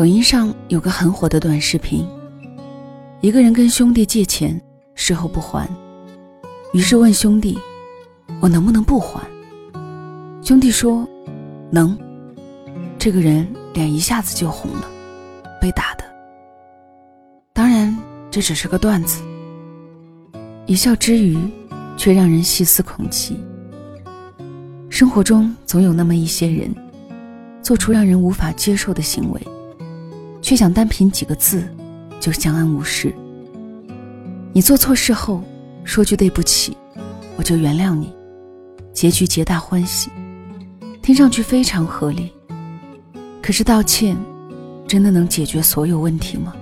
抖音上有个很火的短视频，一个人跟兄弟借钱，事后不还，于是问兄弟：“我能不能不还？”兄弟说：“能。”这个人脸一下子就红了，被打的。当然，这只是个段子，一笑之余，却让人细思恐极。生活中总有那么一些人，做出让人无法接受的行为。却想单凭几个字就相安无事。你做错事后说句对不起，我就原谅你，结局皆大欢喜，听上去非常合理。可是道歉真的能解决所有问题吗？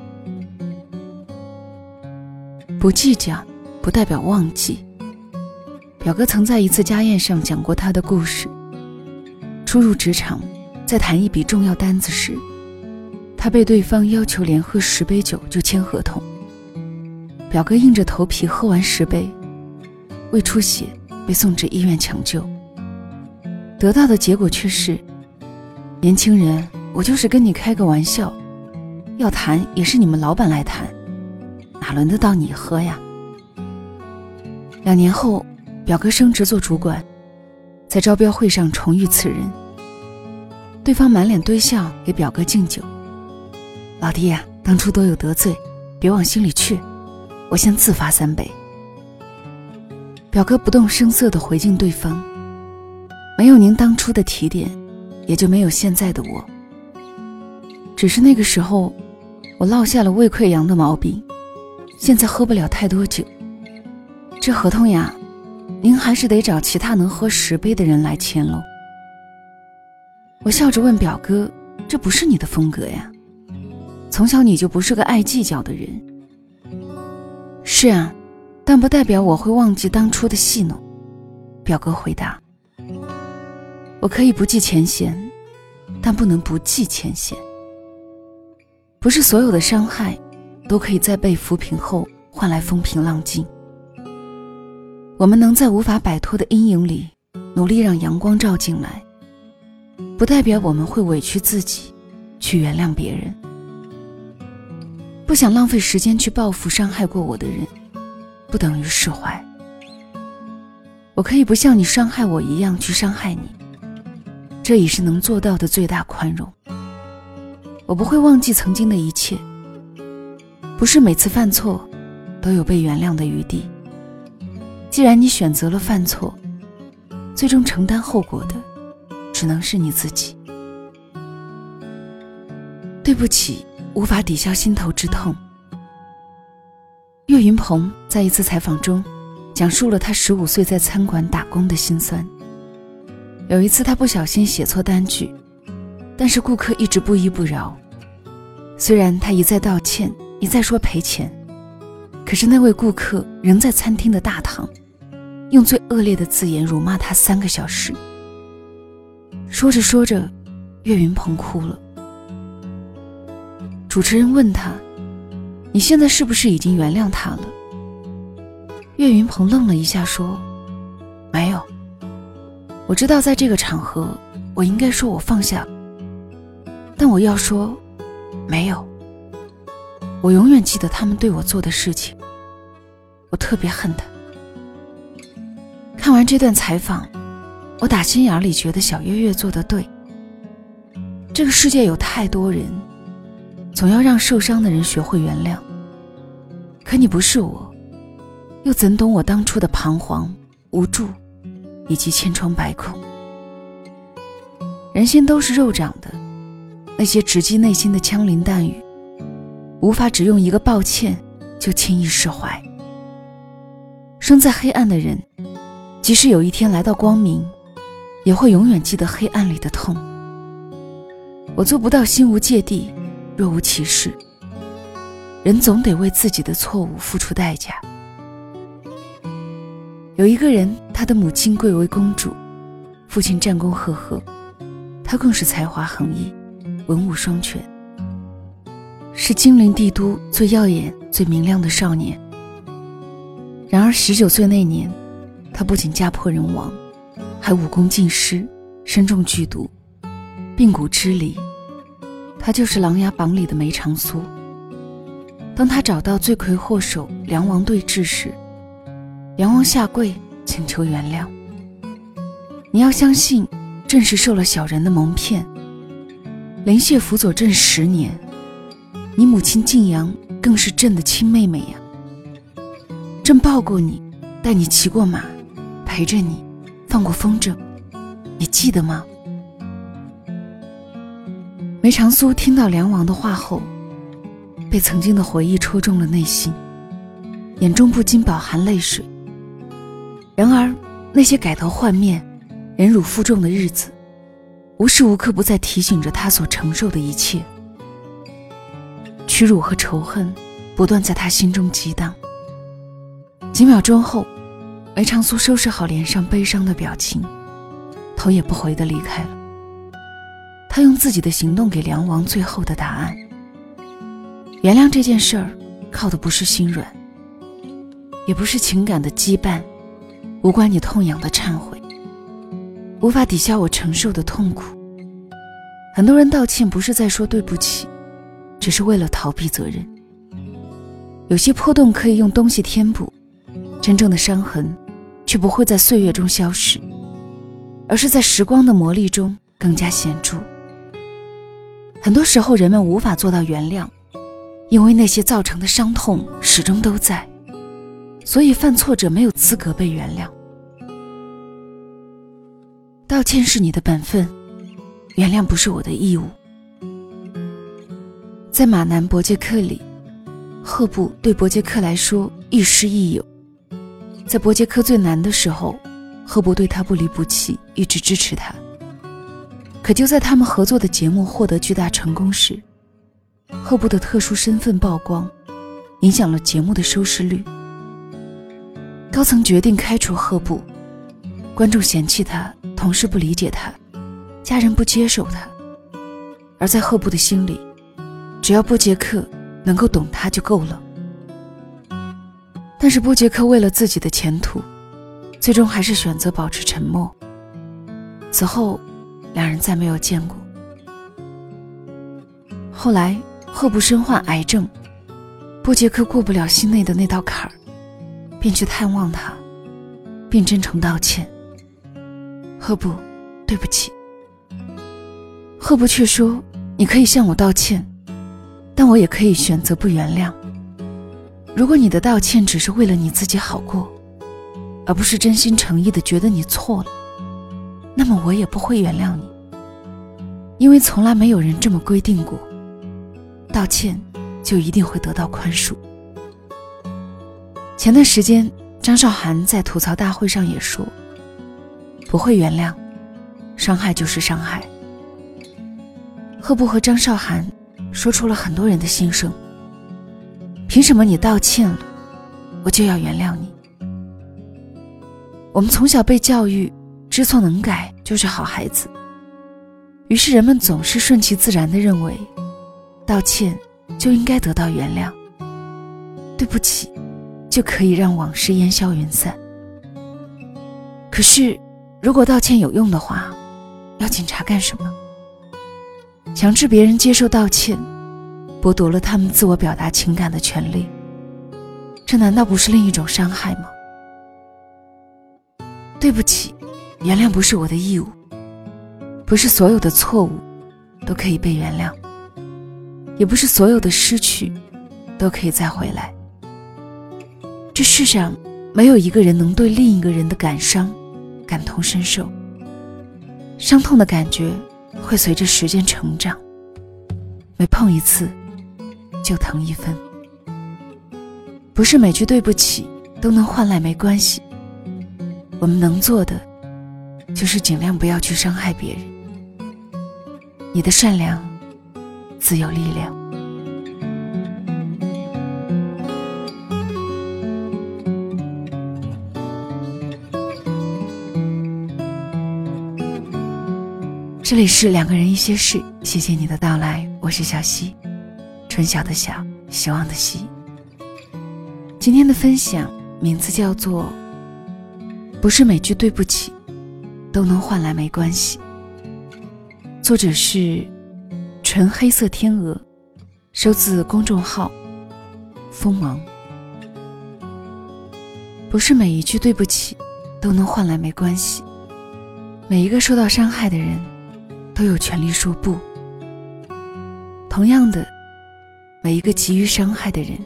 不计较不代表忘记。表哥曾在一次家宴上讲过他的故事。初入职场，在谈一笔重要单子时。他被对方要求连喝十杯酒就签合同，表哥硬着头皮喝完十杯，胃出血被送至医院抢救。得到的结果却是：年轻人，我就是跟你开个玩笑，要谈也是你们老板来谈，哪轮得到你喝呀？两年后，表哥升职做主管，在招标会上重遇此人，对方满脸堆笑给表哥敬酒。老弟呀，当初多有得罪，别往心里去。我先自罚三杯。表哥不动声色地回敬对方：“没有您当初的提点，也就没有现在的我。只是那个时候，我落下了胃溃疡的毛病，现在喝不了太多酒。这合同呀，您还是得找其他能喝十杯的人来签喽。”我笑着问表哥：“这不是你的风格呀？”从小你就不是个爱计较的人。是啊，但不代表我会忘记当初的戏弄。表哥回答：“我可以不计前嫌，但不能不计前嫌。不是所有的伤害，都可以在被抚平后换来风平浪静。我们能在无法摆脱的阴影里，努力让阳光照进来，不代表我们会委屈自己，去原谅别人。”不想浪费时间去报复伤害过我的人，不等于释怀。我可以不像你伤害我一样去伤害你，这已是能做到的最大宽容。我不会忘记曾经的一切，不是每次犯错都有被原谅的余地。既然你选择了犯错，最终承担后果的只能是你自己。对不起。无法抵消心头之痛。岳云鹏在一次采访中，讲述了他十五岁在餐馆打工的辛酸。有一次，他不小心写错单据，但是顾客一直不依不饶。虽然他一再道歉，一再说赔钱，可是那位顾客仍在餐厅的大堂，用最恶劣的字眼辱骂他三个小时。说着说着，岳云鹏哭了。主持人问他：“你现在是不是已经原谅他了？”岳云鹏愣了一下，说：“没有。我知道在这个场合，我应该说我放下，但我要说，没有。我永远记得他们对我做的事情，我特别恨他。”看完这段采访，我打心眼里觉得小月月做的对。这个世界有太多人。总要让受伤的人学会原谅。可你不是我，又怎懂我当初的彷徨、无助，以及千疮百孔？人心都是肉长的，那些直击内心的枪林弹雨，无法只用一个抱歉就轻易释怀。生在黑暗的人，即使有一天来到光明，也会永远记得黑暗里的痛。我做不到心无芥蒂。若无其事，人总得为自己的错误付出代价。有一个人，他的母亲贵为公主，父亲战功赫赫，他更是才华横溢，文武双全，是金陵帝都最耀眼、最明亮的少年。然而十九岁那年，他不仅家破人亡，还武功尽失，身中剧毒，髌骨支离。他就是《琅琊榜》里的梅长苏。当他找到罪魁祸首梁王对峙时，梁王下跪请求原谅。你要相信，朕是受了小人的蒙骗。林谢辅佐朕十年，你母亲晋阳更是朕的亲妹妹呀。朕抱过你，带你骑过马，陪着你，放过风筝，你记得吗？梅长苏听到梁王的话后，被曾经的回忆戳中了内心，眼中不禁饱含泪水。然而，那些改头换面、忍辱负重的日子，无时无刻不在提醒着他所承受的一切。屈辱和仇恨不断在他心中激荡。几秒钟后，梅长苏收拾好脸上悲伤的表情，头也不回的离开了。他用自己的行动给梁王最后的答案。原谅这件事儿，靠的不是心软，也不是情感的羁绊，无关你痛痒的忏悔，无法抵消我承受的痛苦。很多人道歉不是在说对不起，只是为了逃避责任。有些破洞可以用东西填补，真正的伤痕，却不会在岁月中消失，而是在时光的磨砺中更加显著。很多时候，人们无法做到原谅，因为那些造成的伤痛始终都在，所以犯错者没有资格被原谅。道歉是你的本分，原谅不是我的义务。在马南伯杰克里，赫布对伯杰克来说亦师亦友。在伯杰克最难的时候，赫布对他不离不弃，一直支持他。可就在他们合作的节目获得巨大成功时，赫布的特殊身份曝光，影响了节目的收视率。高层决定开除赫布，观众嫌弃他，同事不理解他，家人不接受他。而在赫布的心里，只要波杰克能够懂他就够了。但是波杰克为了自己的前途，最终还是选择保持沉默。此后。两人再没有见过。后来，赫布身患癌症，布杰克过不了心内的那道坎儿，便去探望他，并真诚道歉：“赫布，对不起。”赫布却说：“你可以向我道歉，但我也可以选择不原谅。如果你的道歉只是为了你自己好过，而不是真心诚意的觉得你错了。”那么我也不会原谅你，因为从来没有人这么规定过。道歉就一定会得到宽恕。前段时间，张韶涵在吐槽大会上也说：“不会原谅，伤害就是伤害。”赫布和张韶涵说出了很多人的心声。凭什么你道歉了，我就要原谅你？我们从小被教育。知错能改就是好孩子。于是人们总是顺其自然地认为，道歉就应该得到原谅，对不起就可以让往事烟消云散。可是，如果道歉有用的话，要警察干什么？强制别人接受道歉，剥夺了他们自我表达情感的权利，这难道不是另一种伤害吗？对不起。原谅不是我的义务，不是所有的错误都可以被原谅，也不是所有的失去都可以再回来。这世上没有一个人能对另一个人的感伤感同身受，伤痛的感觉会随着时间成长，每碰一次就疼一分。不是每句对不起都能换来没关系，我们能做的。就是尽量不要去伤害别人。你的善良，自有力量。这里是两个人一些事，谢谢你的到来，我是小溪，春晓的晓，希望的希。今天的分享名字叫做“不是每句对不起”。都能换来没关系。作者是纯。黑色天鹅，收自公众号“锋芒”。不是每一句对不起都能换来没关系。每一个受到伤害的人，都有权利说不。同样的，每一个急于伤害的人，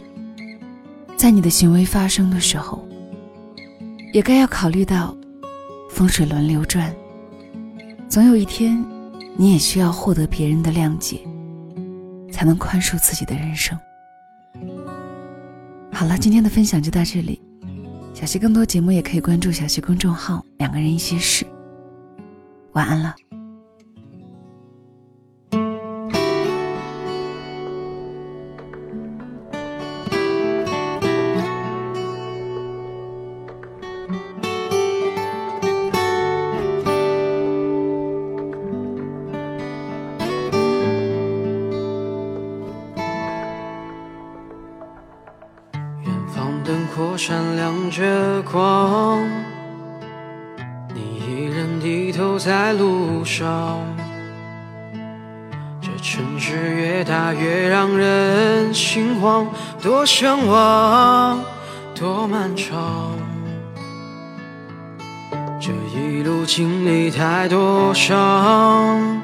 在你的行为发生的时候，也该要考虑到风水轮流转。总有一天，你也需要获得别人的谅解，才能宽恕自己的人生。好了，今天的分享就到这里。小溪更多节目也可以关注小溪公众号“两个人一些事”。晚安了。着光，你依然低头在路上。这城市越大越让人心慌，多向往，多漫长。这一路经历太多伤，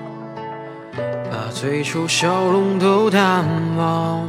把最初笑容都淡忘。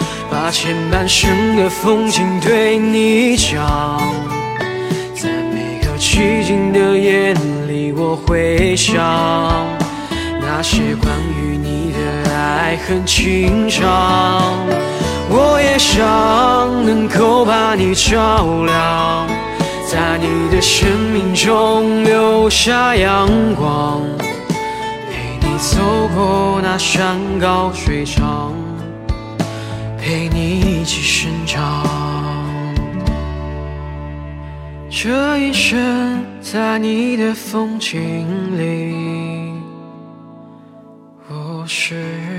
把前半生的风景对你讲。在每个寂静的夜里，我会想那些关于你的爱恨情长。我也想能够把你照亮，在你的生命中留下阳光。陪你走过那山高水长，陪你一起生长。这一生在你的风景里，我是？